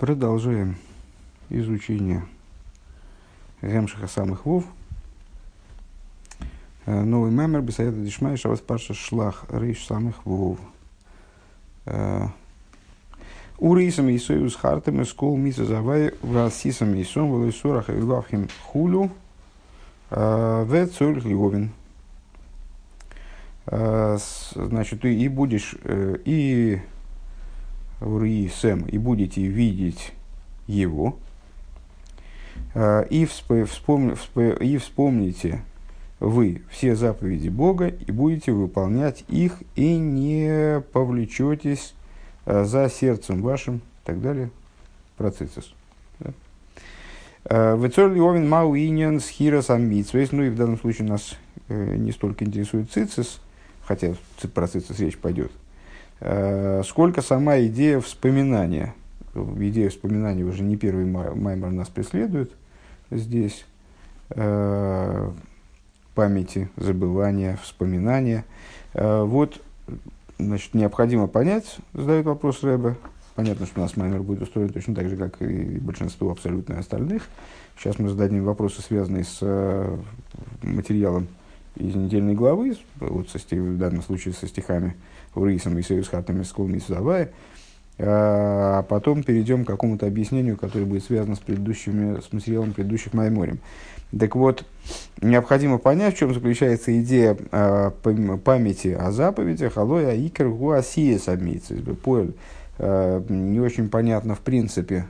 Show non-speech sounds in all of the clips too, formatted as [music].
Продолжаем изучение Гемшиха самых вов. Э, новый мемер Бесаеда Дишмай Шавас Парша Шлах Рейш самых вов. Э, Урисам Исою с Хартем Скол Миса Завай Васисам Исом Валисурах и Вавхим Хулю э, В Цурих Львовин. Значит, и будешь, и וראיתם, и будете видеть его, а, и, вспом, и вспомните вы все заповеди Бога и будете выполнять их и не повлечетесь а, за сердцем вашим и так далее. Про цицис. А, וצריך להבין מהו ענין זכירת המצוות. Ну и в данном случае нас э, не столько интересует цицис, хотя про цицис речь пойдет, сколько сама идея вспоминания. Идея вспоминания уже не первый маймер нас преследует здесь. Э, памяти, забывания, вспоминания. Э, вот, значит, необходимо понять, задает вопрос Рэбе. Понятно, что у нас маймер будет устроен точно так же, как и большинство абсолютно остальных. Сейчас мы зададим вопросы, связанные с материалом из недельной главы, вот со, в данном случае со стихами Урисом и Союз Хатами Скулми Сузавая, а потом перейдем к какому-то объяснению, которое будет связано с, предыдущими, с материалом предыдущих Майморем. Так вот, необходимо понять, в чем заключается идея э, памяти о заповедях, алоя икер гуасия самица. Поэль э, не очень понятно в принципе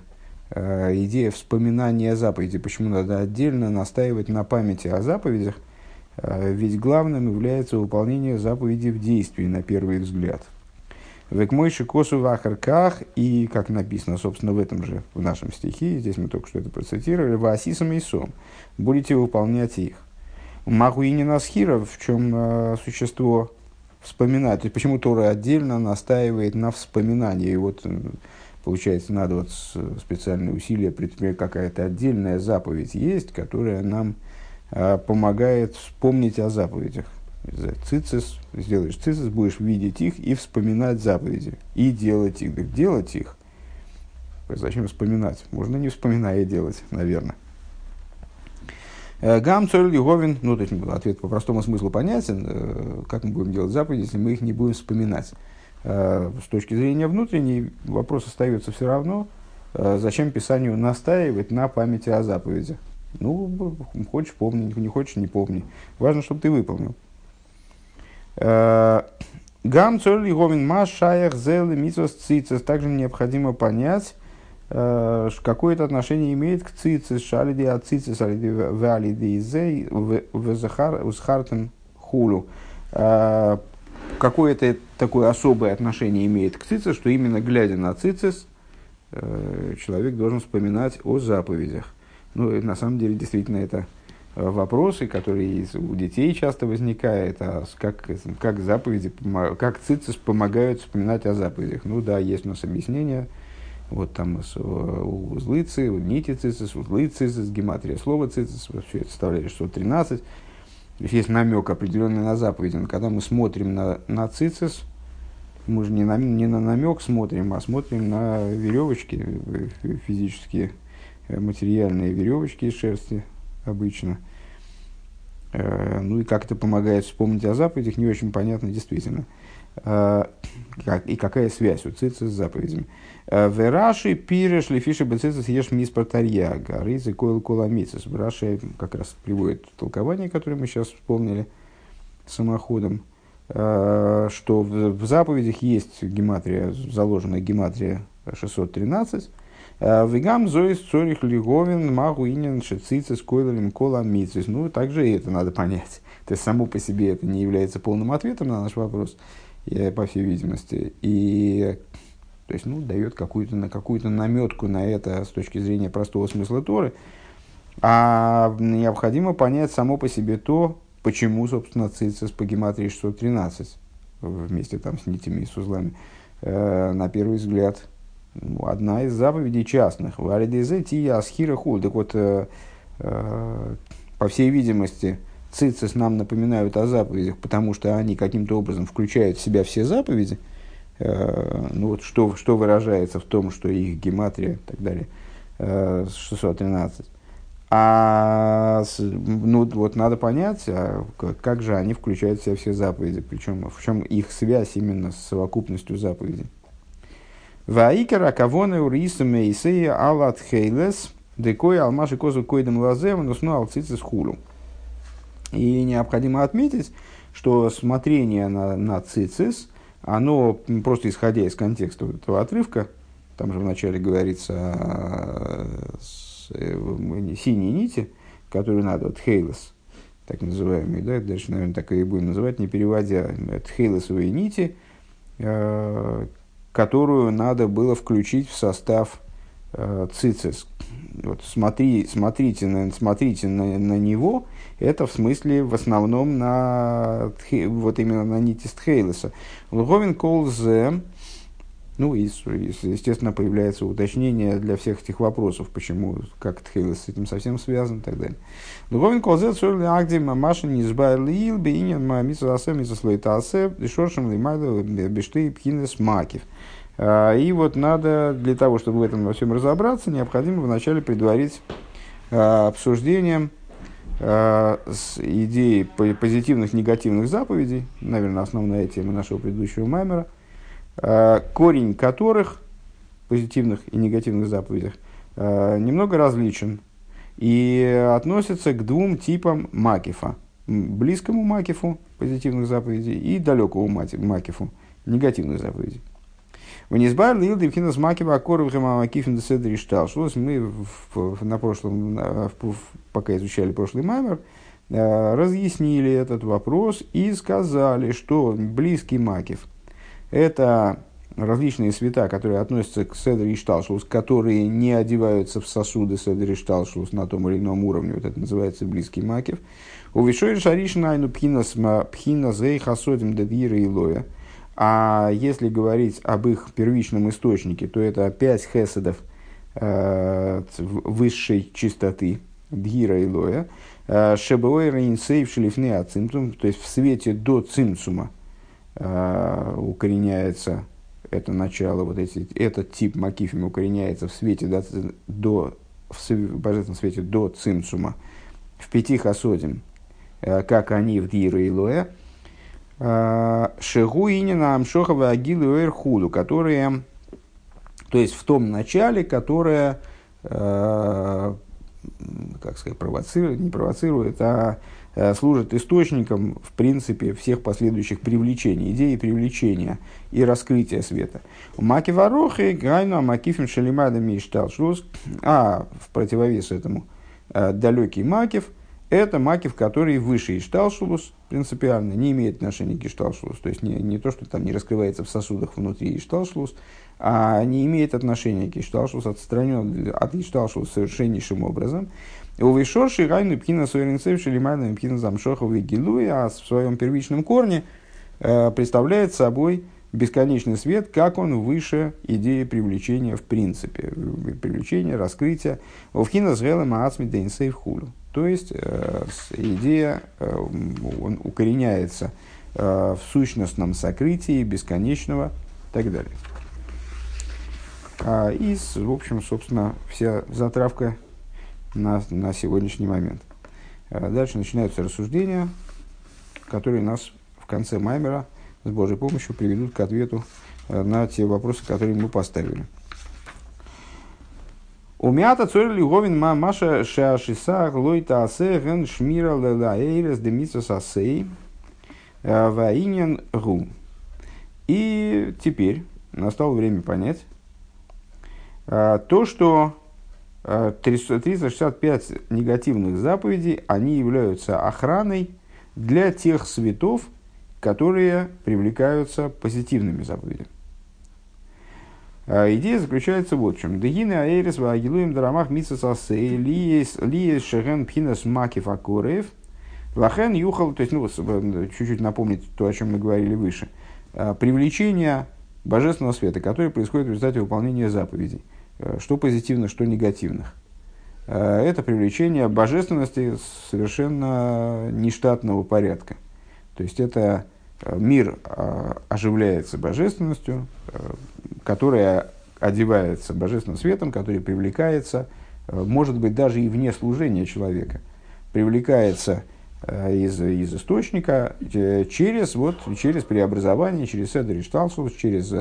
э, идея вспоминания заповеди, почему надо отдельно настаивать на памяти о заповедях, а, ведь главным является выполнение заповеди в действии, на первый взгляд. Век мой шикосу в ахарках, и, как написано, собственно, в этом же, в нашем стихе, здесь мы только что это процитировали, васисом и сом, будете выполнять их. Маху и не насхира, в чем э, существо вспоминать. То есть, почему Тора отдельно настаивает на вспоминании. И вот, получается, надо вот специальные усилия предпринять, какая-то отдельная заповедь есть, которая нам помогает вспомнить о заповедях. Цицис, сделаешь цицис, будешь видеть их и вспоминать заповеди. И делать их. Делать их. Зачем вспоминать? Можно не вспоминая делать, наверное. Э, Гам Цоль Лиговин, ну, то есть ответ по простому смыслу понятен, э, как мы будем делать заповеди, если мы их не будем вспоминать. Э, с точки зрения внутренней, вопрос остается все равно, зачем Писанию настаивать на памяти о заповедях. Ну, хочешь помни, не хочешь не помни. Важно, чтобы ты выполнил. Э, Гам цорли гомин ма шаях зелы митсос цицис. Также необходимо понять, э, какое это отношение имеет к цицис, шалиди от цицис, алиди валиди изей, узхартен хулу. Э, какое это такое особое отношение имеет к цицис, что именно глядя на цицис, человек должен вспоминать о заповедях. Ну, на самом деле, действительно, это э, вопросы, которые у детей часто возникают, а как, как заповеди, как цицис помогают вспоминать о заповедях. Ну да, есть у нас объяснение, вот там узлы цицис, нити цицис, узлы цицис, гематрия слова цицис, все это составляет 613. То есть есть намек определенный на заповеди. Но когда мы смотрим на, на цицис, мы же не на, не на намек смотрим, а смотрим на веревочки э, физические, Э, материальные веревочки из шерсти обычно. Э, ну и как это помогает вспомнить о заповедях, не очень понятно действительно. Э, и какая связь у цица с заповедями. Вераши пиреш лифиши бецицис ешь мис протарьяга, ризы койл коламицис. В Раши как раз приводит толкование, которое мы сейчас вспомнили самоходом, что в заповедях есть гематрия, заложенная гематрия 613, Э, Вегам зоис цорих лиговин магу инин шицицы с койлерем кола мицис. Ну, также и это надо понять. [laughs] То есть, само по себе это не является полным ответом на наш вопрос, по всей видимости. И то есть, ну, дает какую-то, на какую-то наметку на это с точки зрения простого смысла Торы. А необходимо понять само по себе то, почему, собственно, цицис по гематрии 613 вместе там с нитями и с узлами, э, на первый взгляд, одна из заповедей частных. Валидезе тия асхира хуль. Так вот, э, э, по всей видимости, цицис нам напоминают о заповедях, потому что они каким-то образом включают в себя все заповеди. ну вот что, что выражается в том, что их гематрия и так далее, 613. А ну, вот надо понять, а как же они включают в себя все заповеди, причем в чем их связь именно с совокупностью заповедей. Ваикера кавоны уриса мейсея алат хейлес декой алмаши козу койдем лазем нусну алцицис хулу. И необходимо отметить, что смотрение на, на цицис, оно просто исходя из контекста этого отрывка, там же вначале говорится Э, синие нити, которые надо, вот хейлос, так называемые, да, дальше, наверное, так и будем называть, не переводя, это хейлосовые нити, э, которую надо было включить в состав э, цицис. Вот смотри, смотрите, на, смотрите на, на него, это в смысле в основном на, вот именно на нити Стхейлеса. Лговин колзе, ну, и, естественно, появляется уточнение для всех этих вопросов, почему, как Тхейлес с этим совсем связан и так далее. Духовен колзет сорли агди мамаша не избавил бейнин мамиса асе миса слойта асе шоршем лимайда бешты пхинес макив. А, и вот надо, для того, чтобы в этом во всем разобраться, необходимо вначале предварить а, обсуждением а, с идеей позитивных, негативных заповедей, наверное, основная тема нашего предыдущего маймера – корень которых, позитивных и негативных заповедях, немного различен и относится к двум типам макифа. Близкому макифу позитивных заповедей и далекому макифу негативных заповедей. В Низбар Лил Девхинас Макива Акоров Макифин Деседри Шталшус. Мы на прошлом, пока изучали прошлый маймер, э, разъяснили этот вопрос и сказали, что близкий макив – это различные света, которые относятся к Седр и Шталшус, которые не одеваются в сосуды Седр и Шталшус на том или ином уровне. Вот это называется близкий макев. У Вишой Шаришина айну пхина зей хасодим дедира и лоя. А если говорить об их первичном источнике, то это пять хеседов э, высшей чистоты, дгира и лоя. Э, Шебоэ рейнсейв шлифны ацимтум, то есть в свете до цимцума, э, укореняется это начало, вот эти, этот тип макифим укореняется в свете до, до в божественном свете до цимцума, в пяти хасодим, э, как они в Дира и Лоэ, э, Шегу Инина Амшохова Агилу Эрхуду, которые, то есть в том начале, которое, э, как сказать, провоцирует, не провоцирует, а Э, служит источником, в принципе, всех последующих привлечений, идеи привлечения и раскрытия света. Маки Варохи, Гайну, Макифим Шалимадами и Шталшлус, а в противовес этому далекий Макив, это Макив, который выше Ишталшулус, принципиально, не имеет отношения к Ишталшулус. То есть не, не то, что там не раскрывается в сосудах внутри Ишталшулус, а не имеет отношения к Ишталшулус, отстранен от Ишталшулус совершеннейшим образом. У Вишорши Райну Пхина Суэринцев Шелимайна Пхина Замшохова и Гилуи, а в своем первичном корне э, представляет собой бесконечный свет, как он выше идеи привлечения в принципе, привлечения, раскрытия. У Вхина с Гелем Ацми Дейнсейв Хулю. То есть э, идея э, он укореняется в сущностном сокрытии бесконечного и так далее. А, и, в общем, собственно, вся затравка на, на сегодняшний момент. А дальше начинаются рассуждения, которые нас в конце Маймера с Божьей помощью приведут к ответу э, на те вопросы, которые мы поставили. Умята цорь лиговин ма маша шашиса лойта асе ген шмира лела эйрес демица сасей э, ваинен гу. И теперь настало время понять э, то, что 365 э, негативных заповедей, они являются охраной для тех светов, которые привлекаются позитивными заповедями. А идея заключается вот в чем. Дегины аэрис ваагилуем дарамах митсасасей лиес шеген пхинас макив акуреев лахен юхал, то есть, ну, чуть-чуть напомнить то, о чем мы говорили выше. А, привлечение божественного света, которое происходит в результате выполнения заповедей – Э, что позитивных, что негативных. Э, это привлечение божественности совершенно нештатного порядка. То есть это мир оживляется божественностью, которая одевается божественным светом, который привлекается, может быть, даже и вне служения человека, привлекается из, из источника через, вот, через преобразование, через Седер Шталсус, через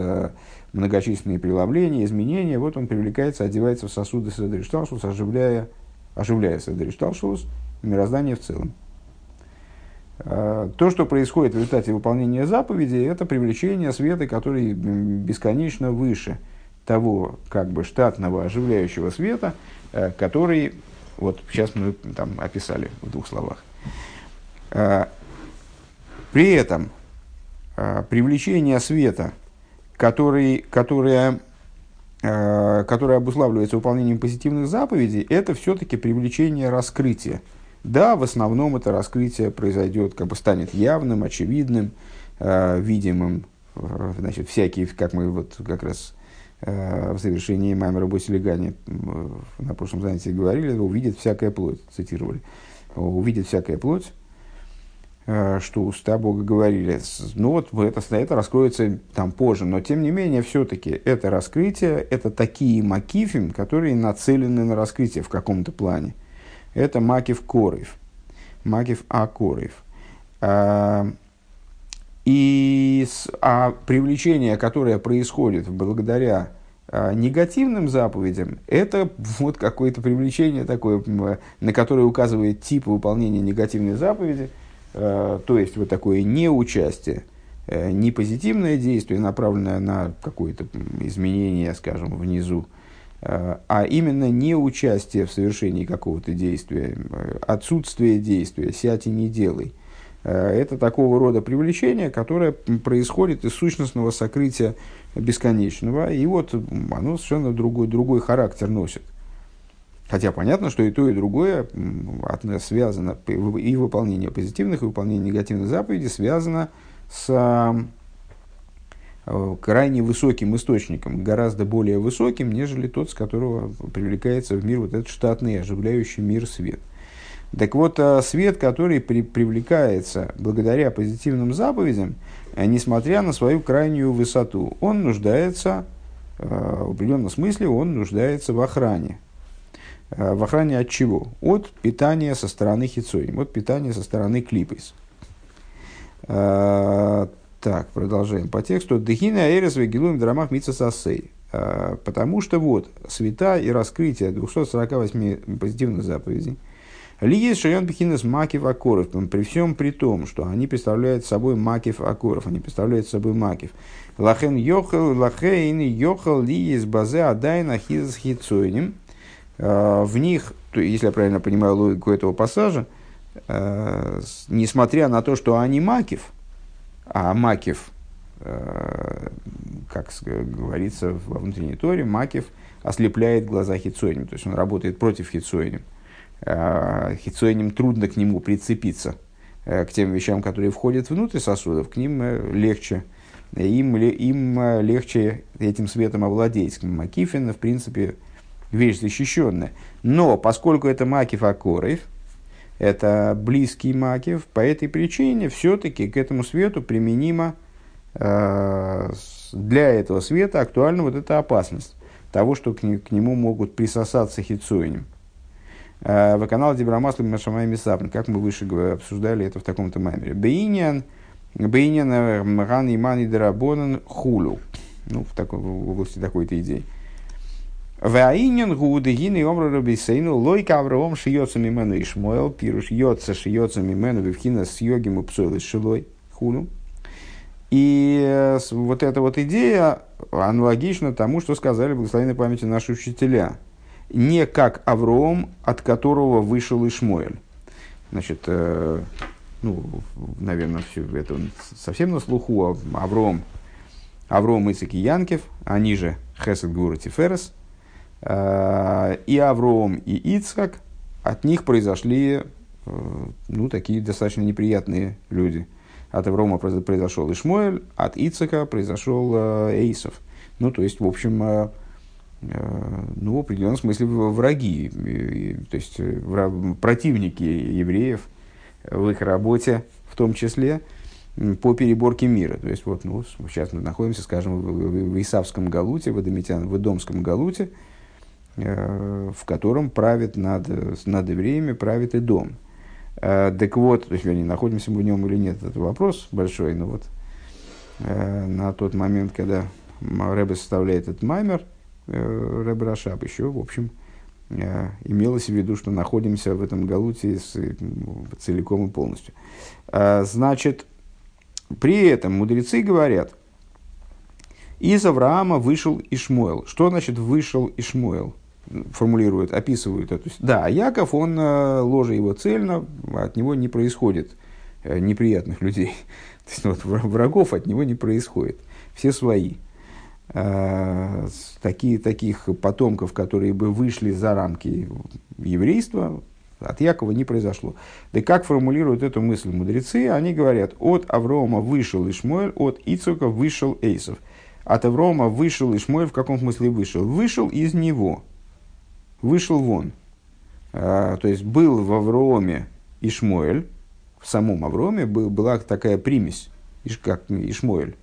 многочисленные преломления, изменения. Вот он привлекается, одевается в сосуды Седер Шталсус, оживляя, оживляя Седер Шталсус, мироздание в целом. То, что происходит в результате выполнения заповеди, это привлечение света, который бесконечно выше того как бы штатного оживляющего света, э, который, вот сейчас мы там описали в двух словах. Э, при этом э, привлечение света, который, которое, которое обуславливается выполнением позитивных заповедей, это все-таки привлечение раскрытия – да, в основном это раскрытие произойдет, как бы станет явным, очевидным, э, видимым. Э, значит, всякие, как мы вот как раз э, в завершении Маймера Босилигани э, на прошлом занятии говорили, увидит всякая плоть, цитировали. Увидит всякая плоть, э, что уста Бога говорили. Ну вот это, это раскроется там позже, но тем не менее все-таки это раскрытие, это такие макифим, которые нацелены на раскрытие в каком-то плане это Макив Корев. Макив Акорев. А, и а привлечение, которое происходит благодаря а, негативным заповедям, это вот какое-то привлечение такое, на которое указывает тип выполнения негативной заповеди, а, то есть вот такое неучастие, э, не позитивное действие, направленное на какое-то изменение, скажем, внизу, а именно не участие в совершении какого-то действия, э, отсутствие действия, сядь и не делай. Э, это такого рода привлечение, которое происходит из сущностного сокрытия бесконечного, и вот оно совершенно другой, другой характер носит. Хотя понятно, что и то, и другое связано, и выполнение позитивных, и выполнение негативных заповедей связано с крайне высоким источником, гораздо более высоким, нежели тот, с которого привлекается в мир вот этот штатный, оживляющий мир свет. Так вот, э, свет, который при, привлекается благодаря позитивным заповедям, э, несмотря на свою крайнюю высоту, он нуждается, в определенном смысле, он нуждается в охране. В охране от чего? От питания со стороны хитсоим, от питания со стороны клипейс. Так, продолжаем по тексту. Дехина эрес вегилуем драмах митсасасей. А, потому что вот, света и раскрытие 248 позитивных заповедей. Ли есть шайон бихинес макив акоров, при всем при том, что они представляют собой макив акоров, они представляют собой макив. Лахен йохал, лахейн йохал ли есть базе адайна хизас хитсойним. А, в них, если я правильно понимаю логику этого пассажа, а, несмотря на то, что они макив, а Макив, э, как говорится во внутренней торе, Макив ослепляет глаза Хицойним, то есть он работает против Хицойним. Э, Хицойним трудно к нему прицепиться, э, к тем вещам, которые входят внутрь сосудов, к ним легче, им, им легче этим светом овладеть. Макифин, в принципе, вещь защищенная. Но поскольку это Макиф Акорев, это близкий макив, по этой причине все-таки к этому свету применимо э, для этого света актуальна вот эта опасность того, что к, к нему могут присосаться хитсуинем. Э, в канал Дибрамасла Машамай Мисавн, как мы выше обсуждали это в таком-то маймере. Бейнян, Бейнян Мган Иман и Дарабонан Хулу. Ну, в, такой, в области такой-то идеи. Ваинен гуды гины омра рабисейну лойка Авраам шиется мимену Ишмоэл, пируш йоца шиется мимену вивхина с йогим и псойлы шилой хуну. И вот эта вот идея аналогична тому, что сказали благословенной памяти наши учителя. Не как Авраам, от которого вышел Ишмоэль. Значит, э, ну, наверное, все это совсем на слуху. Авром, Авром Ицек и Янкев, они же Хесед Гура Тиферес – и Авром, и Ицхак, от них произошли э, ну, такие достаточно неприятные люди. От Аврома произошел Ишмоэль, от Ицака произошел э, Эйсов. Ну, то есть, в общем, ну, в определенном смысле враги, то есть противники евреев в их работе в том числе. по переборке мира. То есть, вот, ну, сейчас мы находимся, скажем, в, в Исавском Галуте, в, Адамитян, в Идомском Галуте, э, в котором правит над, над евреями, правит и дом. Э, так вот, то есть, находимся мы в нем или нет, это вопрос большой, но вот э, на тот момент, когда Рэбе составляет этот маймер, э, Рэбе Рашаб еще, в общем, э, имелось в виду, что находимся в этом галуте целиком и полностью. Э, значит, при этом мудрецы говорят, из Авраама вышел Ишмуэл. Что значит вышел Ишмуэл? Формулируют, описывают это. Да, Яков, он э, ложе его цельно, от него не происходит э, неприятных людей. [laughs] То есть вот, врагов от него не происходит. Все свои. Э, такие, таких потомков, которые бы вышли за рамки еврейства, от Якова не произошло. Да как формулируют эту мысль мудрецы? Они говорят, от Аврома вышел Ишмуэль, от Ицука вышел Эйсов. От Аврома вышел Ишмуэль, в каком смысле вышел? Вышел из него, вышел вон. А, то есть был в Авроме Ишмуэль, в самом Авроме был, была такая примесь, как Ишмуэль.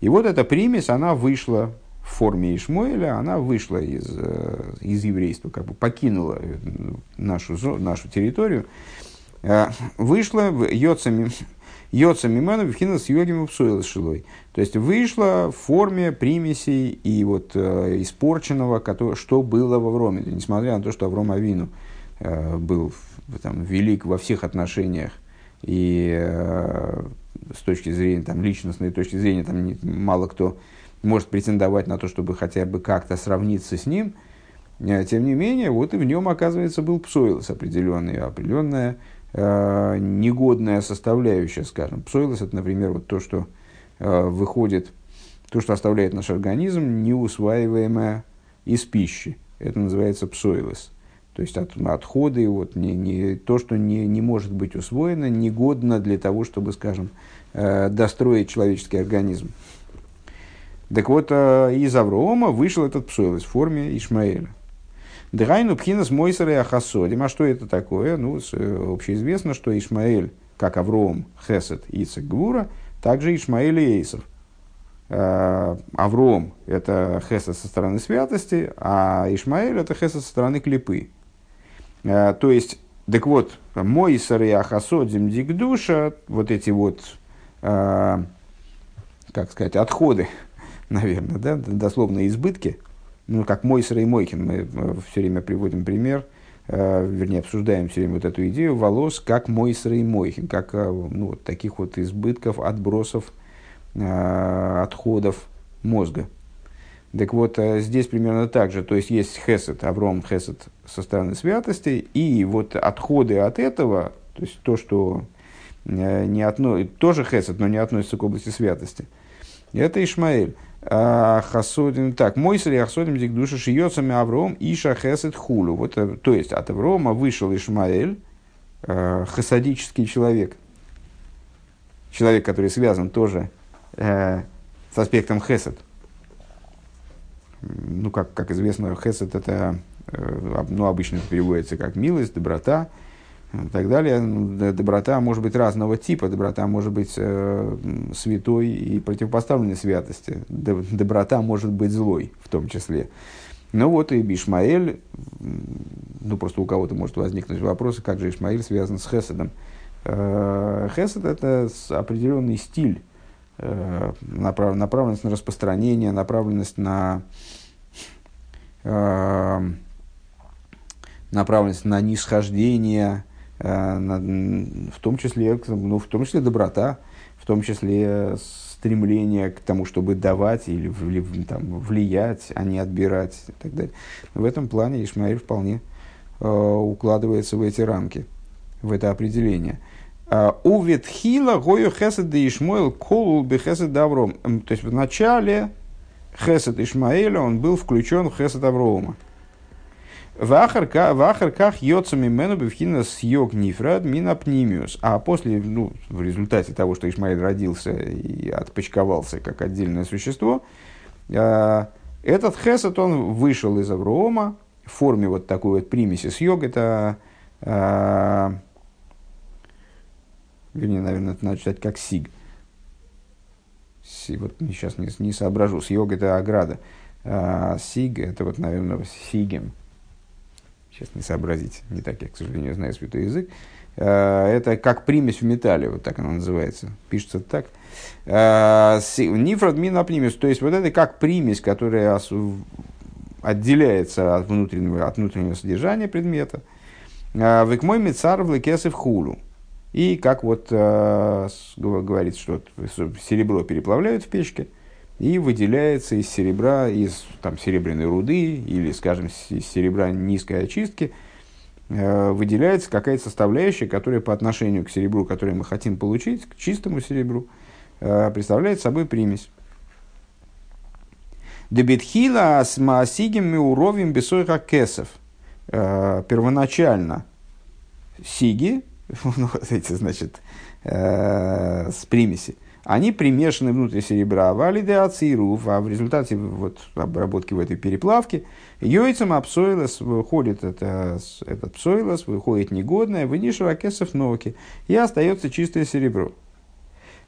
И вот эта примесь, она вышла в форме Ишмоэля, она вышла из, э, из еврейства, как бы покинула э, нашу, нашу территорию, э, вышла Йоцами, Йоца Миману Вхина с Йогим Шилой. То есть вышла в форме примесей и вот э, испорченного, что было в Авроме. Несмотря на то, что Авром Авину э, был там, велик во всех отношениях и э, с точки зрения там, личностной точки зрения там не, мало кто может претендовать на то, чтобы хотя бы как-то сравниться с ним, э, тем не менее, вот и в нем, оказывается, был псоилос определенный, определенная э, негодная составляющая, скажем. Псоилос – это, например, вот то, что э, выходит, то, что оставляет наш организм, неусваиваемое из пищи. Это называется псоилос. То есть от, отходы, вот, не, не, то, что не, не может быть усвоено, негодно для того, чтобы, скажем, э, достроить человеческий организм. Так вот, э, из Аврома вышел этот псоилос в форме Ишмаэля. Драйну пхинас мойсера и ахасодим. А что это такое? Ну, э, общеизвестно, что Ишмаэль, как Авром, Хесед, Ицек, Гвура, также Ишмаэль и Эйсов. Э, Авром – это Хесед со стороны святости, а Ишмаэль – это Хесед со стороны клипы. То есть, так вот, Мойсер и Ахасодим Дикдуша, вот эти вот, как сказать, отходы [laughs] наверное, да, дословно избытки, ну, как Мойсера и Мойкин, мы все время приводим пример, э, вернее, обсуждаем все время вот эту идею волос, как Мойсера и Мойкин, как э, ну, вот таких вот избытков, отбросов, э, отходов мозга. Так вот, э, здесь примерно так же, то есть есть хесед, Авром хесед со стороны святости, и вот отходы от этого, то есть то, что э, не отно... тоже хесед, но не относится к области святости, это Ишмаэль. А, хасодим, так, мой сри ахсодим дик душа шиёцами Авром и шахесет хулю. Вот, э, то есть от Аврома вышел Ишмаэль, э, хасадический человек. Человек, который связан тоже э, с аспектом хесед. Ну, как, как известно, хесед это, э, ну, обычно переводится как милость, доброта, и так далее. Доброта может быть разного типа. Доброта может быть э, святой и противопоставленной святости. Доброта может быть злой в том числе. Ну вот и Ишмаэль, ну просто у кого-то может возникнуть вопрос, как же Ишмаэль связан с Хеседом. Э, Хесед это определенный стиль, э, направ, направленность на распространение, направленность на э, направленность на нисхождение, в том числе, ну, в том числе доброта, в том числе стремление к тому, чтобы давать или там, влиять, а не отбирать и так далее. В этом плане Ишмаэль вполне э, укладывается в эти рамки, в это определение. А, Увет хила гою хесед де Ишмаэль колул бы хесед Авром. То есть в начале хесед Ишмаэля он был включен в хесед Аврома. Вахарках йоцами мену бифхина съег нифрад минапнимиус. А после, ну, в результате того, что Ишмаэль родился и отпочковался как отдельное существо, а, этот хесед, он вышел из Аврома в форме вот такой вот примеси. Съег это а, вернее, наверное, это надо читать как сиг. Си, вот сейчас не, не соображу, с йога это ограда. А сиг это вот, наверное, сигем. Сейчас не сообразить, не так я, к сожалению, знаю святой язык. А, это как примесь в металле, вот так она называется. Пишется так. А, Нифрод мина то есть вот это как примесь, которая отделяется от внутреннего, от внутреннего содержания предмета. А, Векмой мецар в лекесов хулу. И как вот говорится, что серебро переплавляют в печке, и выделяется из серебра, из там, серебряной руды или, скажем, из серебра низкой очистки, э, выделяется какая-то составляющая, которая по отношению к серебру, которое мы хотим получить, к чистому серебру, э, представляет собой примесь. Дебетхила с маасигим миуровим бесойха кесов. Э, первоначально сиги, [laughs] ну, вот эти, значит, с примеси, они примешаны внутри серебра, валиде ацируф, а в результате вот, обработки в этой переплавке йойцем апсойлос выходит это, этот псойлос, выходит негодное, вынишера кесов ноки, и остается чистое серебро.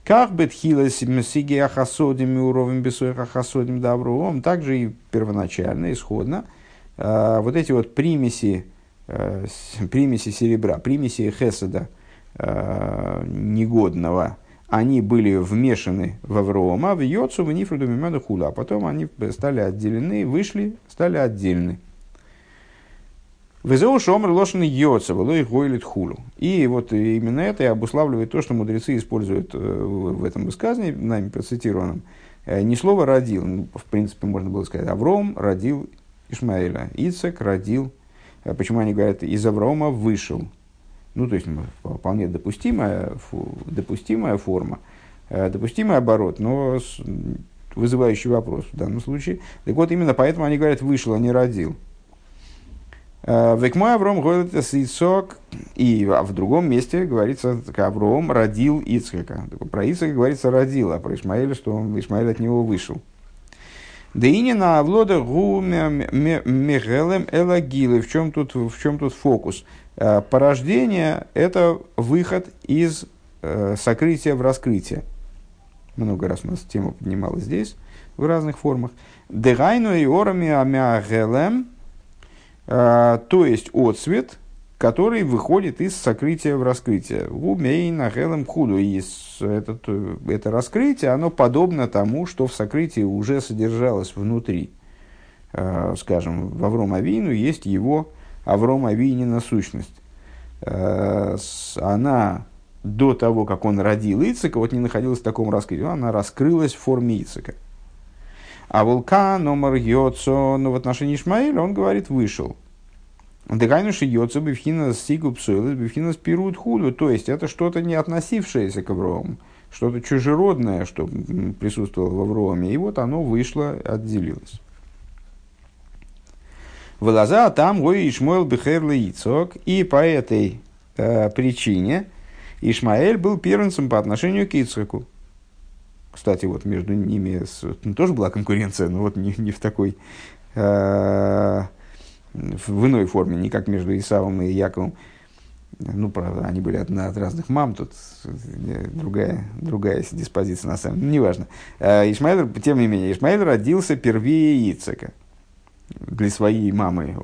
Как бы тхилас сиги ахасодим уровень бесоих ахасодим добром, также и первоначально, исходно, э, вот эти вот примеси, э, примеси серебра, примеси хеседа э, негодного, они были вмешаны в Аврома, в Йоцу, в Нифруду, Мимаду, Хула, а потом они стали отделены, вышли, стали отдельны. Везеу шомр лошен йоца, их гойлит хулу. И вот именно это и обуславливает то, что мудрецы используют э, в этом высказании, нами процитированном, э, не слово «родил», ну, в принципе, можно было сказать, Авром родил Ишмаэля, Ицек родил, э, почему они говорят, из Аврома вышел. Ну, то есть, вполне допустимая, допустимая форма, допустимый оборот, но вызывающий вопрос в данном случае. Так вот, именно поэтому они говорят «вышел», а не «родил». Э, Векмой Авром говорит Ицок, и в другом месте говорится, как Авром родил Ицхака. Про Ицхака говорится родил, а про Ишмаэля, что он, Ишмаэль от него вышел. Да и не на Авлода гу мегелем элагилы. В чем тут, в чем тут фокус? Э, порождение – это выход из э, сокрытия в раскрытие. Много раз у нас тема поднималась здесь в разных формах. Дегайну и орами амягелем – а, то есть отцвет, который выходит из сокрытия в раскрытие. Умейна хелем худу. И этот, это раскрытие, оно подобно тому, что в сокрытии уже содержалось внутри. Скажем, в Авром Авину есть его Авром Авинина сущность. А, она до того, как он родил Ицека, вот не находилась в таком раскрытии, она раскрылась в форме Ицека. А вулкан, номер Йоцо, но в отношении Ишмаэля он говорит, вышел. Дегайнуши Йоцо бифхина сигу псуэлэс бифхина спирует худу. То есть, это что-то не относившееся к Авроаму, что-то чужеродное, что присутствовало в Авроаме. И вот оно вышло, отделилось. Вылаза там ой Ишмаэл бихерла Ицок. И по этой э, причине Ишмаэль был первенцем по отношению к Ицхаку. Кстати, вот между ними ну, тоже была конкуренция, но вот не, не в такой, э, в иной форме, не как между Исавом и Яковом. Ну, правда, они были от, от разных мам, тут э, другая, другая диспозиция на самом деле, неважно. Э, Ишмаэль, тем не менее, Ишмаэль родился первее Ицека. Для своей мамы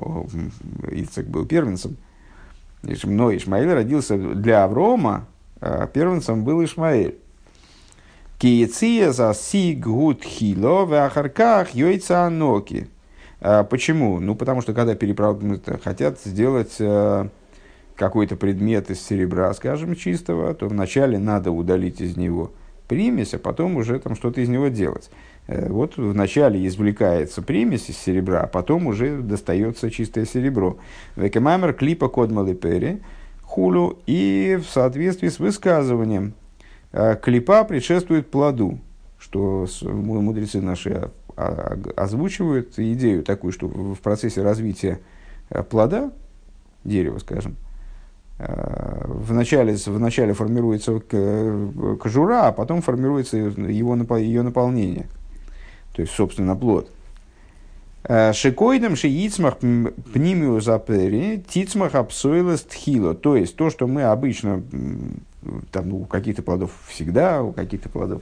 Ицек был первенцем. Но Ишмаэль родился для Аврома, а первенцем был Ишмаэль. Киеция за си гуд хило в ахарках йойца аноки. А, почему? Ну, потому что когда переправ... хотят сделать э, какой-то предмет из серебра, скажем, чистого, то вначале надо удалить из него примесь, а потом уже там что-то из него делать. Э, вот вначале извлекается примесь из серебра, а потом уже достается чистое серебро. Векемаймер клипа код малипери хулю и в соответствии с высказыванием а клипа предшествует плоду, что мудрецы наши озвучивают идею такую, что в процессе развития э, плода, дерева, скажем, э, вначале, вначале формируется кожура, а потом формируется его, ее наполнение, то есть, собственно, плод. Э, Шикоидом шиицмах пнимиу запери, тицмах апсойлес тхило. То есть, то, что мы обычно там, ну, у каких-то плодов всегда, у каких-то плодов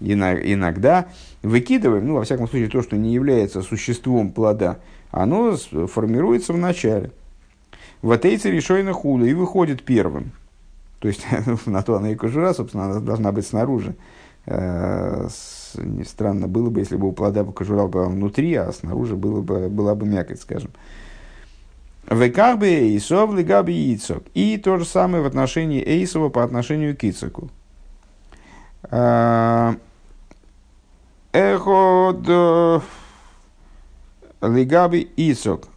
иногда. Выкидываем, ну, во всяком случае, то, что не является существом плода, оно формируется в начале. В атейце решойна хула и выходит первым. То есть, [laughs] на то она и кожура, собственно, она должна быть снаружи. Странно было бы, если бы у плода кожура была внутри, а снаружи было бы, была бы мякоть, скажем. Векарбе Эйсов лигаби Ицок. И то же самое в отношении Эйсова по отношению к Ицоку. Эход лигаби Ицок.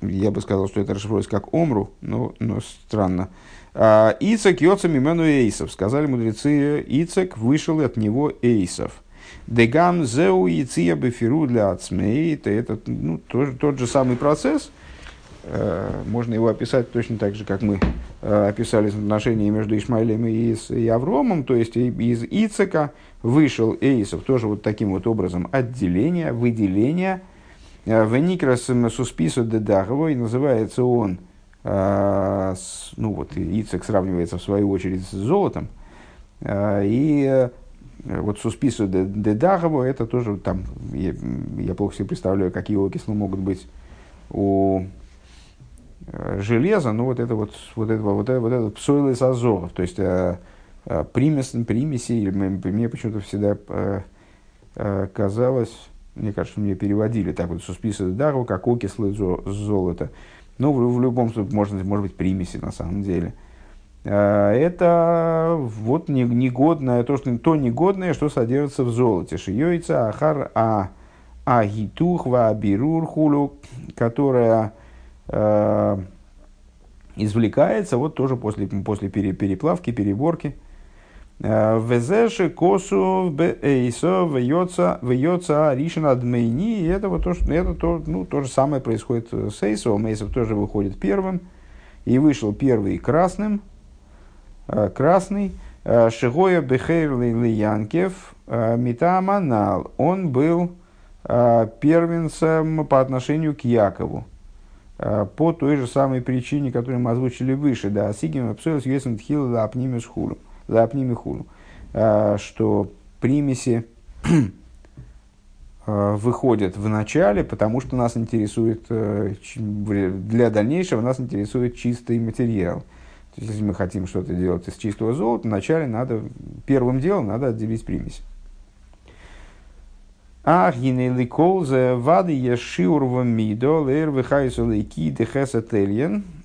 Я бы сказал, что это расшифровывается как Омру, но, но странно. Ицек йоца мимену Эйсов. Сказали мудрецы, Ицек вышел от него Эйсов. Дегам зеу и ция бефиру для ацмей. Это, ну, тоже, тот же самый процесс. Э, можно его описать точно так же, как мы э, описали отношения между Ишмаилем и, и Авромом. То есть из Ицека вышел Эйсов тоже вот таким вот образом отделение, выделение. Э, Веникрас суспису дедахово, и называется он, ну вот, Ицек сравнивается в свою очередь с золотом. И Э, вот суспису де, де Дагово, это тоже там, я, я плохо себе представляю, какие окислы могут быть у э, железа, но вот это вот, вот это вот, это, вот это псойл из азоров, то есть э, э, примес, примеси, мне почему-то всегда казалось, мне кажется, мне переводили так вот суспису де Дагово, как окислы золота. Ну, в, в любом случае, можно, может быть, примеси на самом деле – Э, это вот негодное, то, что, то негодное, что содержится в золоте. Шиёйца ахар а агитух ва бирур хулу, которая э, извлекается вот тоже после, после переплавки, переборки. Э, Везеши косу бейсо вьется вьется ришина адмейни. И это вот то, что это то, ну, то же самое происходит с Эйсом. Эйсов тоже выходит первым. И вышел первый красным, Э, красный, э, Шигоя Бехейрли Лиянкев э, Митаманал. Он был первенцем по отношению к Якову. По той же самой причине, которую мы озвучили выше, да, Сигим Апсуэлс Юэсен Тхил Лапними Хулу, Лапними Хулу, что примеси [clears throat] выходят в начале, потому что нас интересует, для дальнейшего нас интересует чистый материал – то есть, если мы хотим что-то делать из чистого золота, вначале надо, первым делом надо отделить примесь. Ах, гинеликолзе вады ешиур в мидо, лэр выхайсу лейки де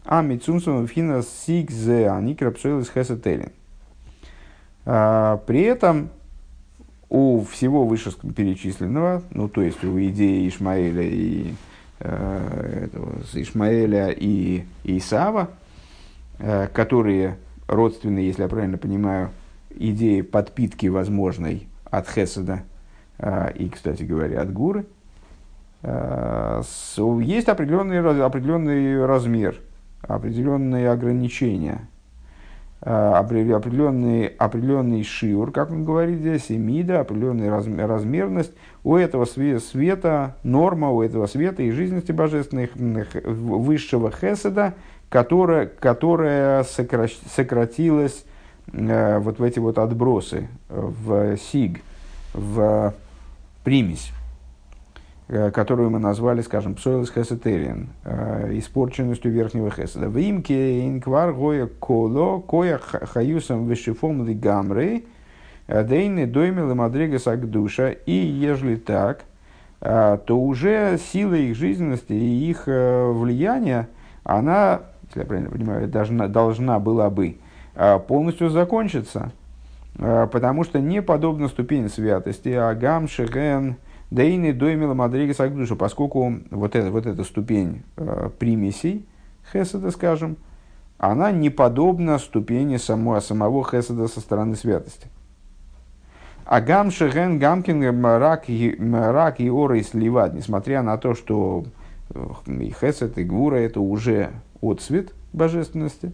а мицумсум фина сигзе они крапсуэлис хесетельен. А, при этом у всего вышеперечисленного, ну то есть у идеи Ишмаэля и э, этого, Ишмаэля и Исава, Э, которые родственны, если я правильно понимаю, идеи подпитки возможной от Хеседа э, и, кстати говоря, от Гуры, есть определенный, определенный размер, определенные ограничения, определенный, определенный шиур, как он говорит здесь, эмида, определенная размерность. У этого света, норма у этого света и жизненности божественных высшего хеседа, которая, которая сократилась э, вот в эти вот отбросы, в сиг, в примесь, э, которую мы назвали, скажем, псоилс хесетериан, э, испорченностью верхнего хеседа. В имке инквар гоя коло, коя хаюсом вишифом лигамры, дейны доймил и мадригас душа. И ежели так, то уже сила их жизненности и их влияния, она если я правильно понимаю, должна, должна была бы а, полностью закончиться, а, потому что не подобно ступени святости, агам, шеген, дейны, доймила, мадрига, сагдуша, поскольку вот, это, вот эта ступень а, примесей, хеседа, скажем, она не подобна ступени самого, самого хеседа со стороны святости. Агам шеген гамкин мрак и оры сливать, несмотря на то, что и хесед, и гура это уже отцвет божественности,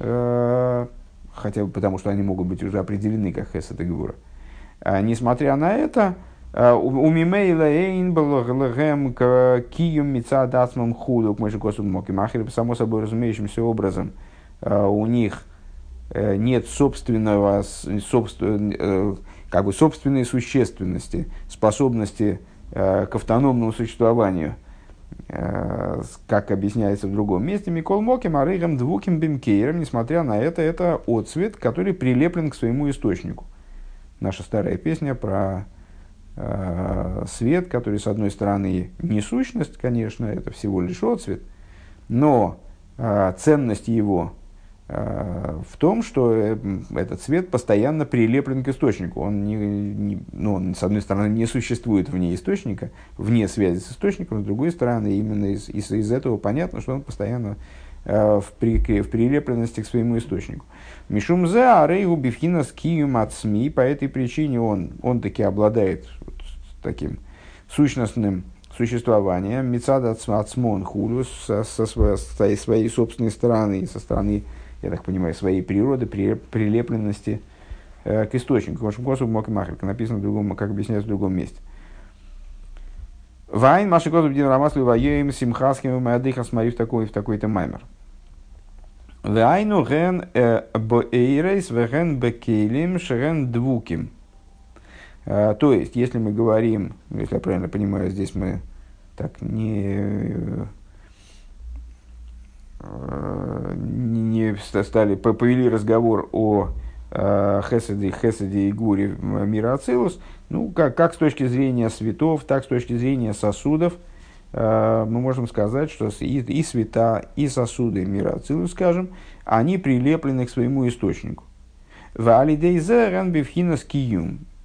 э, хотя бы потому, что они могут быть уже определены как Хесед и Гвура. А, несмотря на это, э, у Мимейла Эйн был Кием Мица Дацмам Худу, к Мойши Косу Моки Махер, само собой разумеющимся образом, у них нет собственного, собствен, как бы собственной существенности, способности к автономному существованию – Э, как объясняется в другом месте, Микол Моким, Арейгам Двуким Бимкейром, несмотря на это, это отцвет, который прилеплен к своему источнику. Наша старая песня про э, свет, который, с одной стороны, не сущность, конечно, это всего лишь отцвет, но э, ценность его Э, в том, что э, этот цвет постоянно прилеплен к источнику. Он, не, не, ну, он, с одной стороны, не существует вне источника, вне связи с источником, с другой стороны, именно из, из, из этого понятно, что он постоянно э, в, при, в прилепленности к своему источнику. Мишум зе арейгу бифхина с киюм от СМИ, по этой причине он, он таки обладает таким сущностным существованием, мецада ацмон хулю со, со, со своей собственной стороны, со стороны я так понимаю, своей природы, при, прилепленности э, к источнику. Что Косу Мокмахерка написано в другом, как объясняется в другом месте. Вайн, Маша Косу Бдин Рамаслу Ваеем Симхаским Маядыха смотри в такой-то маймер. Вайну ген э, боэйрейс веген бекейлим шеген двуким. Э, то есть, если мы говорим, если я правильно понимаю, здесь мы так не не стали, повели разговор о э, Хеседе, Хеседе и Гуре мира Ацилус, ну, как, как с точки зрения светов, так с точки зрения сосудов, э, мы можем сказать, что и, и света, и сосуды мира Ацилус, скажем, они прилеплены к своему источнику.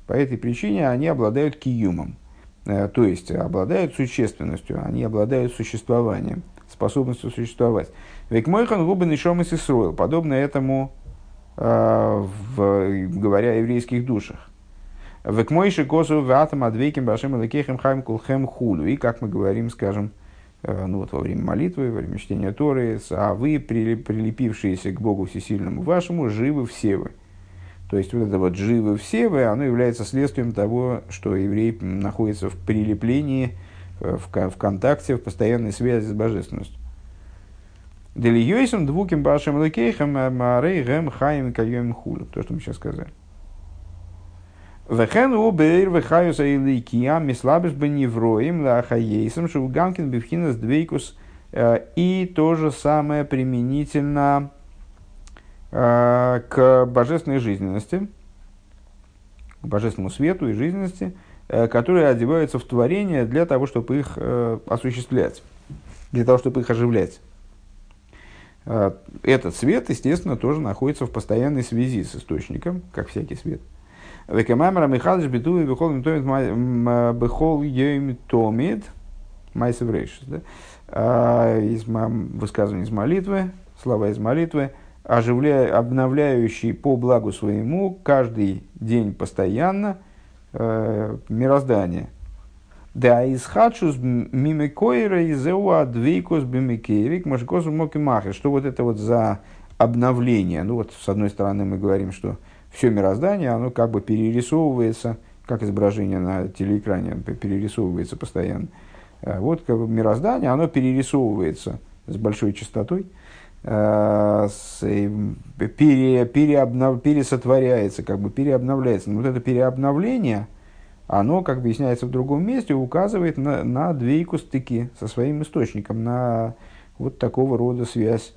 По этой причине они обладают киюмом, э, то есть обладают существенностью, они обладают существованием способностью существовать. Век мойхан губен и шом и подобно этому э, в, говоря о еврейских душах. Век мойши косу ватам адвейким башим алекехем хайм кулхем хулю. И как мы говорим, скажем, э, ну вот во время молитвы, во время чтения Торы, а вы, прилепившиеся к Богу Всесильному вашему, живы все вы. То есть вот это вот живы все вы, оно является следствием того, что еврей находится в прилеплении в, в контакте, в постоянной связи с божественностью. Делиойсом двуким башем лекейхем марей гем хаим кайем хулю. То, что мы сейчас сказали. Вехен убейр вехаюс аиликия мислабиш беневроим лахаейсом шулгамкин бифхинас двейкус э, и то же самое применительно э, к божественной жизненности, к божественному свету и жизненности – Э, которые одеваются в творение для того, чтобы их осуществлять, для того, чтобы их оживлять. Этот свет, естественно, тоже находится в постоянной связи с источником, как всякий свет. Векамамера Михалыч Бету и Бехол Бехол Йем Томит Майсев Рейшис. Из высказывания из молитвы, слова из молитвы, оживляя, обновляющий по благу своему каждый день постоянно – э, мироздания. Да из хачус мимикойра и зеуа двейкос бимикейрик машкосу мокимахи. Что вот это вот за обновление? Ну вот с одной стороны мы говорим, что все мироздание, оно как бы перерисовывается, как изображение на телеэкране перерисовывается постоянно. Э, вот как бы мироздание, оно перерисовывается с большой частотой – Э, пере, переобнов, пересотворяется, как бы переобновляется. Но вот это переобновление, оно, как объясняется в другом месте, указывает на, на двейку стыки со своим источником, на вот такого рода связь,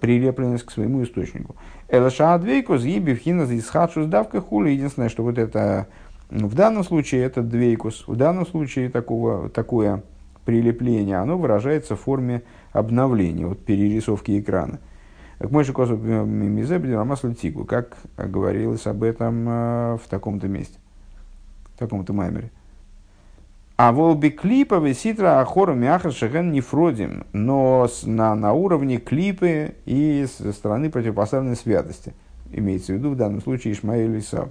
прилепленность к своему источнику. Элаша двейку зиби вхина исхадшу сдавка хули. Единственное, что вот это в данном случае это двейкус, в данном случае такого, такое прилепление, оно выражается в форме обновления, вот перерисовки экрана. Как мой Косов Мизебедин Рамасль Тигу, как говорилось об этом э, в таком-то месте, в таком-то маймере. А волби клипа виситра ахора мяхар шеген нефродим, но на, на уровне клипы и со стороны противопоставленной святости. Имеется в виду в данном случае Ишмаэль Исав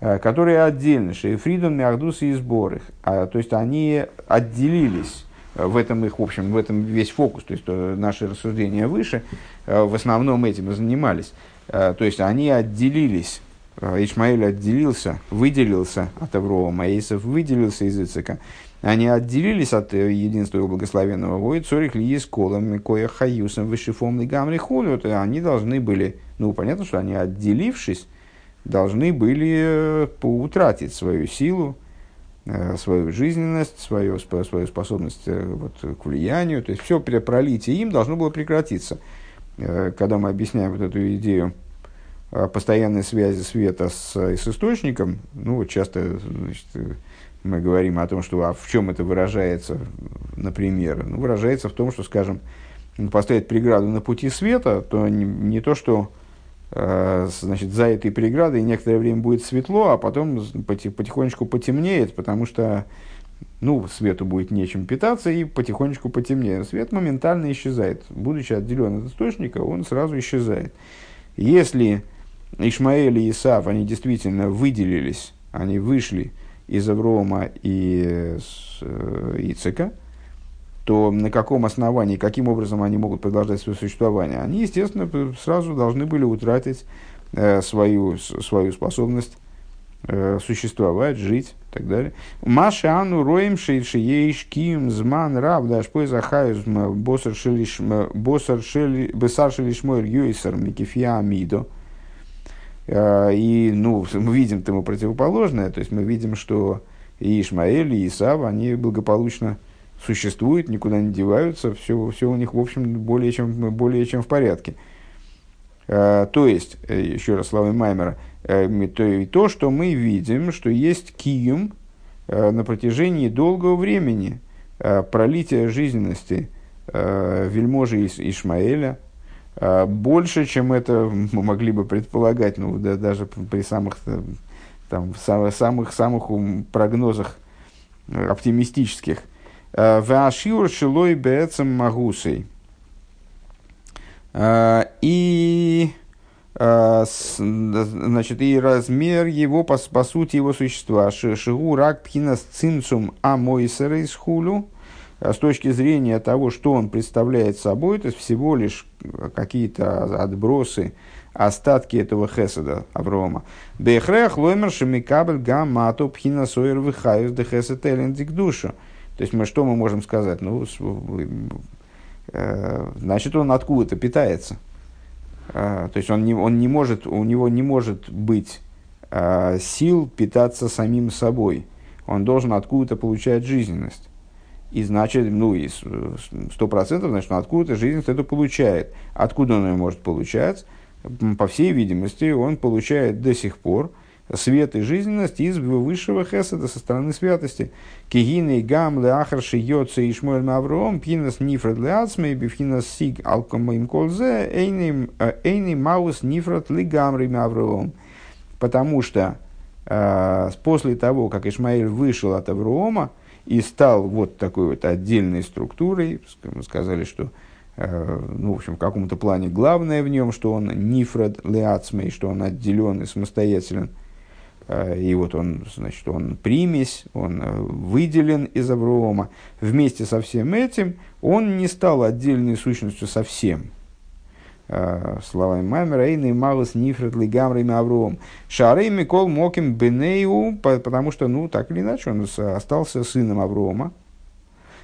э, которые отдельно, Шейфридон, Миахдус и Сборых. А, то есть они отделились в этом их, в общем, в этом весь фокус, то есть то, наши рассуждения выше, э, в основном этим и занимались. Э, то есть они отделились, э, Ишмаэль отделился, выделился от Аврома, Маисов выделился из Ицека, они отделились от э, единства благословенного Ой, цорих ли есть колом, кое хаюсом, вышифом и гамри хулю, они должны были, ну, понятно, что они, отделившись, должны были э, утратить свою силу, э, свою жизненность, свою, свою способность вот, к влиянию. То есть все пролитие им должно было прекратиться. Когда мы объясняем вот эту идею постоянной связи света с, с источником, ну часто значит, мы говорим о том, что а в чем это выражается, например, ну, выражается в том, что, скажем, поставить преграду на пути света, то не, не то, что э, значит, за этой преградой некоторое время будет светло, а потом потихонечку потемнеет, потому что ну, свету будет нечем питаться и потихонечку потемнеет. Свет моментально исчезает. Будучи отделен от источника, он сразу исчезает. Если Ишмаэль и Исав, они действительно выделились, они вышли из Аврома и э, Ицека, то на каком основании, каким образом они могут продолжать свое существование? Они, естественно, сразу должны были утратить э, свою, свою способность э, существовать, жить и так далее. Маша ану роем шейшиеш ким зман рав даш пой захаюз босар шелиш босар шелиш мойр юисар микифия амидо. А, и ну, [laughs] мы видим тому противоположное, то есть мы видим, что и Ишмаэль, и Исав, они благополучно существуют, никуда не деваются, все, все у них, в общем, более чем, более чем в порядке. А, то есть, э, еще раз словами Маймера, э, то, и то, что мы видим, что есть киюм э, на протяжении долгого времени, пролитие жизненности вельможи Ишмаэля – больше, чем это мы могли бы предполагать, ну, да, даже при самых, э, там, самых, самых прогнозах э, оптимистических. А, Ваашиур шилой бецем магусей. А, и значит, и размер его, по, по сути его существа. Шигу рак пхинас цинцум амойсера из хулю с точки зрения того, что он представляет собой, то есть всего лишь какие-то отбросы, остатки этого хеседа Аврома. Бехрех лоймер шемикабель гаммату пхина сойер вихаюс де хесед элендик душу. То есть мы что мы можем сказать? Ну, э, значит, он откуда-то питается. Э, то есть он не, он не может, у него не может быть э, сил питаться самим собой. Он должен откуда-то получать жизненность. И значит, ну, и сто процентов, значит, он откуда-то жизненность это получает. Откуда он ее может получать? По всей видимости, он получает до сих пор свет и жизненность из высшего хесада со стороны святости. Кигины гам леахарши йоца и шмуэль мавром пинас нифрат леацмей бифхинас сиг алкомаим колзе эйни маус нифрат лигамри мавром. Потому что э, после того, как Ишмаэль вышел от Аврома, и стал вот такой вот отдельной структурой. Мы сказали, что э, ну, в общем, в каком-то плане главное в нем, что он нифрад леацмей, что он отделен и самостоятелен. Э, и вот он, значит, он примесь, он э, выделен из Аврома. Вместе со всем этим он не стал отдельной сущностью совсем. Э, словами Маймера, Эйный Малос Нифред Лигамрами Авром. Шарей Микол Моким Бенею, потому что, ну, так или иначе, он остался сыном Аврома.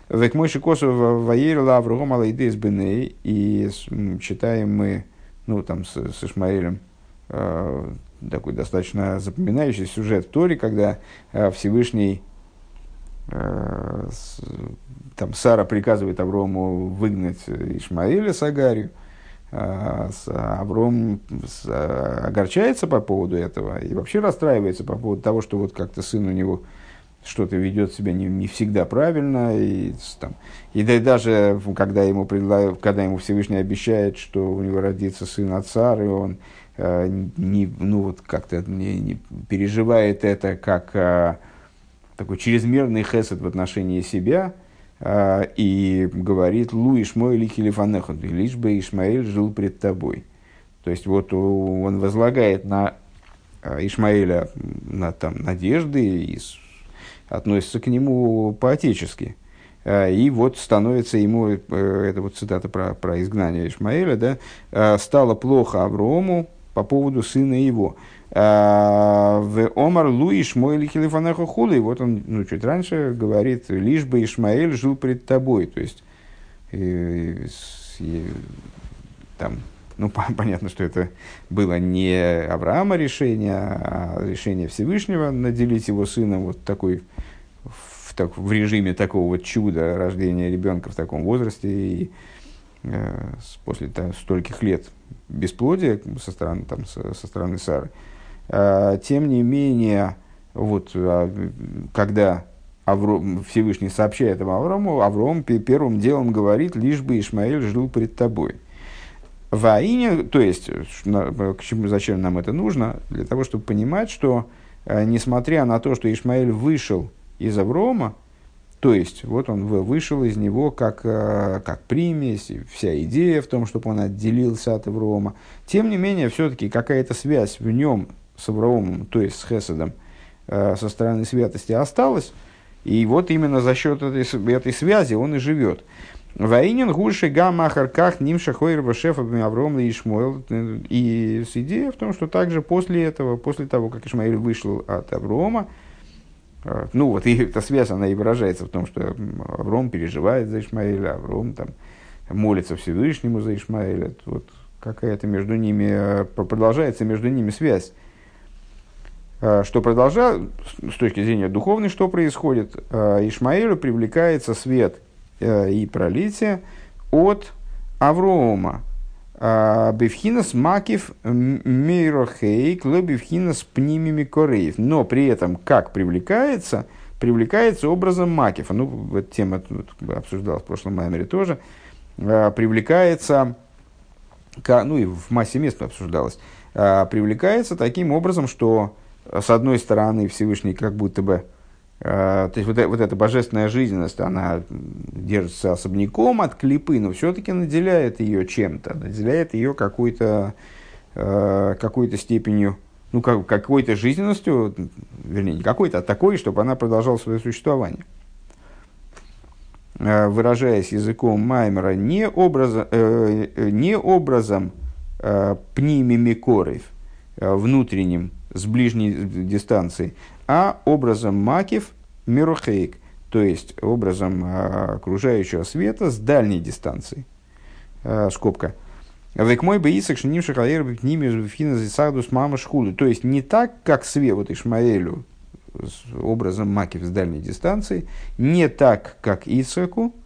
Век мой шикосов воерила Авром Алайдес Беней, и читаем мы, ну, там, с, с Ишмаэлем, э, такой достаточно запоминающий сюжет в Торе, когда э, Всевышний там Сара приказывает Аврому выгнать Ишмаэля с Агарью, Авром огорчается по поводу этого и вообще расстраивается по поводу того, что вот как-то сын у него что-то ведет себя не, не всегда правильно. И, там, и да, даже когда ему, предлаг, когда ему Всевышний обещает, что у него родится сын от Сары, он э, не, ну, вот как-то не, не переживает это как э, такой чрезмерный хесед в отношении себя – и говорит «Лу Ишмой или Хилифанеху», лишь бы Ишмаэль жил пред тобой. То есть вот он возлагает на а, Ишмаэля на, там, надежды и относится к нему по-отечески. А, и вот становится ему, э, это вот цитата про, про изгнание Ишмаэля, да, стало плохо Аврому по поводу сына его. В Омар Лу Ишмоэль Хилифанаху Хули. Вот он ну, чуть раньше говорит, лишь бы Ишмаэль жил пред тобой. То есть, и, и, там, ну, [laughs] понятно, что это было не Авраама решение, а решение Всевышнего наделить его сыном вот такой в, так, в режиме такого вот чуда рождения ребенка в таком возрасте и э, после там, стольких лет бесплодия со стороны, там, со, со стороны Сары. Э, тем не менее, вот, э, когда Авром, Всевышний сообщает об Аврому, Авром первым делом говорит, лишь бы Ишмаэль жил пред тобой. Ваине, то есть, чему, зачем нам это нужно? Для того, чтобы понимать, что э, несмотря на то, что Ишмаэль вышел из Аврома, то есть, вот он вышел из него как, э, как примесь, вся идея в том, чтобы он отделился от Аврома. Тем не менее, все-таки какая-то связь в нем с Авромом, то есть с Хеседом, э, со стороны святости осталась. И вот именно за счет этой, этой связи он и живет. Ваинин гульши гамма ахарках нимша хойрва шефа Авром и Ишмойл. И с идеей в том, что также после этого, после того, как Ишмаэль вышел от Аврома, э, ну вот и эта связь, она и выражается в том, что Авром переживает за Ишмаэля, Авром там молится Всевышнему за Ишмаэля. Вот какая-то между ними, э, продолжается между ними связь. Э, что продолжает, с точки зрения духовной, что происходит? Ишмаэлю привлекается свет – Э, и пролитие от Аврома. Бевхинас макив мейрохейк, лебевхинас пнимими кореев. Но при этом, как привлекается, привлекается образом макифа. Ну, эта тема тут обсуждалась в прошлом маймере тоже. Привлекается, ну и в массе мест обсуждалась, привлекается таким образом, что с одной стороны Всевышний как будто бы Э, то есть вот, вот эта божественная жизненность, она держится особняком от клипы, но все-таки наделяет ее чем-то, наделяет ее какой-то э, какой степенью, ну, как, какой-то жизненностью, вернее, не какой-то, а такой, чтобы она продолжала свое существование. Э, выражаясь языком Маймера, не, образа, не образом э, пнимимикорев, внутренним, с ближней дистанции, а образом макив мирохейк, то есть образом а, окружающего света с дальней дистанции. А, скобка. Век мой боится, что нимши халер ними фина засадус мама шхулу. То есть не так, как свет вот Ишмаэлю с образом макив с дальней дистанции, не так, как Ицаку, а,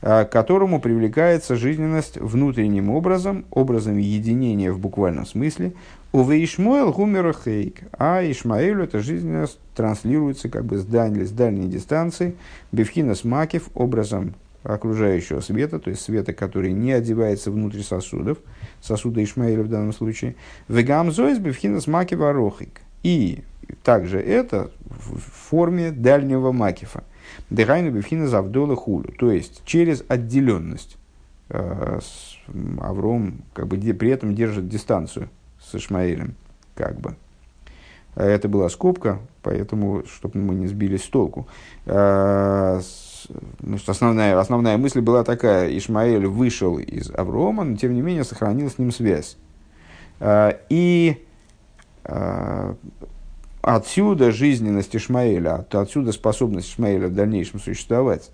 к которому привлекается жизненность внутренним образом, образом единения в буквальном смысле, Уве Ишмоэл гумера хейк, а Ишмаэлю эта жизненность транслируется как бы с дальней, с дальней дистанции, бифхина макив образом окружающего света, то есть света, который не одевается внутрь сосудов, сосуда Ишмаэля в данном случае, вегамзоис бифхина макив арохик. И также это в форме дальнего макифа. Дыхайну бифхина завдола хулю, то есть через отделенность. Э, Авром как бы при этом держит дистанцию с Ишмаилем, как бы. А это была скобка, поэтому, чтобы мы не сбились с толку. А, значит, основная, основная мысль была такая. Ишмаэль вышел из Аврома, но тем не менее сохранил с ним связь. А, и отсюда жизненность Ишмаэля, отсюда способность Ишмаэля в дальнейшем существовать.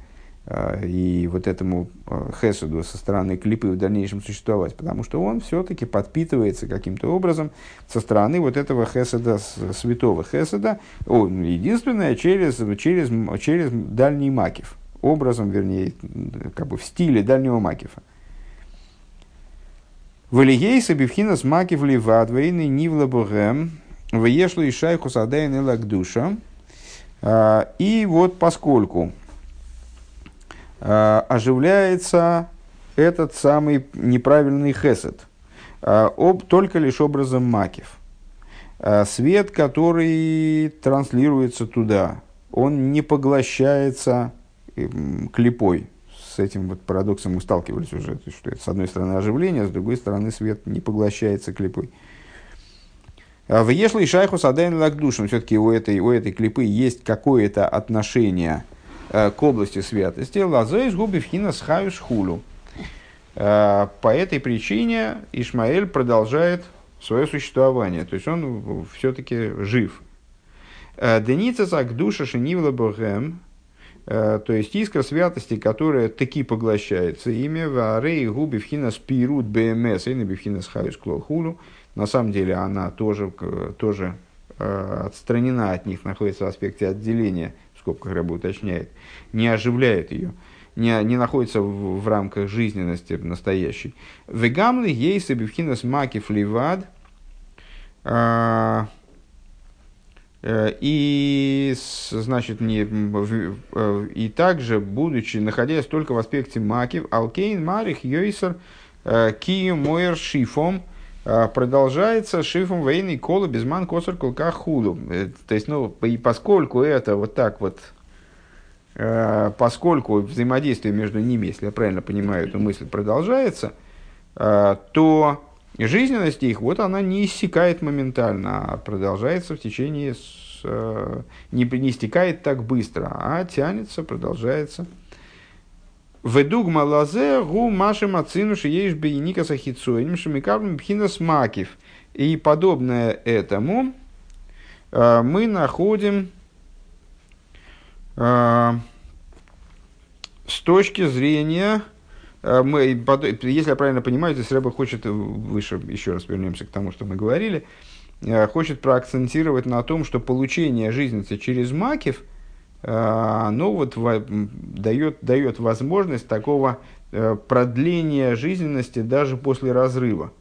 А, и вот этому а, Хесуду со стороны клипы в дальнейшем существовать, потому что он все-таки подпитывается каким-то образом со стороны вот этого Хеседа, святого Хеседа, он единственное через, через, через дальний Макив, образом, вернее, как бы в стиле дальнего Макифа. Валигейса бифхинас макив ливад вейны нивла богем веешлу и шайху садайн и лагдуша. А, и вот поскольку Э, оживляется этот самый неправильный хесед, э, об, только лишь образом макив. Свет, который транслируется туда, он не поглощается клепой. С этим вот парадоксом мы сталкивались уже, что это с одной стороны оживление, с другой стороны свет не поглощается клепой. В Ешле и Шайху Садайн Лакдушин, все-таки у этой, у этой клипы есть какое-то отношение – Э, к области святости, лазоис губи вхина схаю хулю. Э, по этой причине Ишмаэль продолжает свое существование. То есть он все-таки жив. Деница так душа шинивла богем, то есть искра святости, которая таки поглощается ими, в арей губи вхина спирут бмс и на бифхина хайус клохулу. На самом деле она тоже, тоже отстранена от них, находится в аспекте отделения, в скобках рыба уточняет, не оживляет ее не, не находится в, в рамках жизненности настоящей. Вегамли ей сабивхинас маки фливад. А, э, и, значит, не, э, и также, будучи, находясь только в аспекте маки, алкейн марих йойсер э, кию моер шифом, продолжается шифом военной колы безман косар колка худу. То есть, ну, и поскольку это вот так вот Э, поскольку взаимодействие между ними, если я правильно понимаю эту мысль, продолжается, э, то жизненность их, вот она не иссякает моментально, а продолжается в течение, э, не, не истекает так быстро, а тянется, продолжается. Ведугма лазе гу машем ацинуши ешь бейника сахицуэним шамикавным пхинас макив. И подобное этому мы находим а, с точки зрения, а, мы, если я правильно понимаю, здесь Рэба хочет, э, выше еще раз вернемся к тому, что мы говорили, э, хочет проакцентировать на том, что получение жизненности через макив, оно вот дает, дает возможность такого э, продления жизненности даже после разрыва.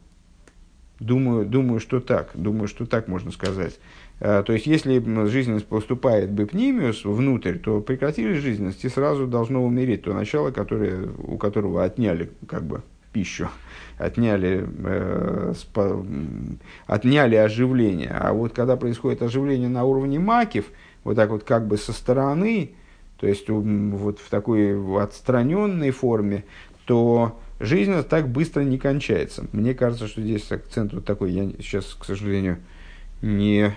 Думаю, думаю, что так. Думаю, что так можно сказать. Э, то есть, если жизненность поступает бепнимиус внутрь, то прекратили жизненность и сразу должно умереть то начало, которое, у которого отняли как бы пищу, отняли, э, спа, отняли оживление. А вот когда происходит оживление на уровне макив, вот так вот как бы со стороны, то есть вот в такой отстраненной форме, то жизненность так быстро не кончается. Мне кажется, что здесь акцент вот такой, я сейчас, к сожалению, не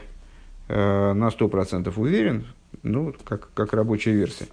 Э, на 100% уверен, ну, как, как рабочая версия.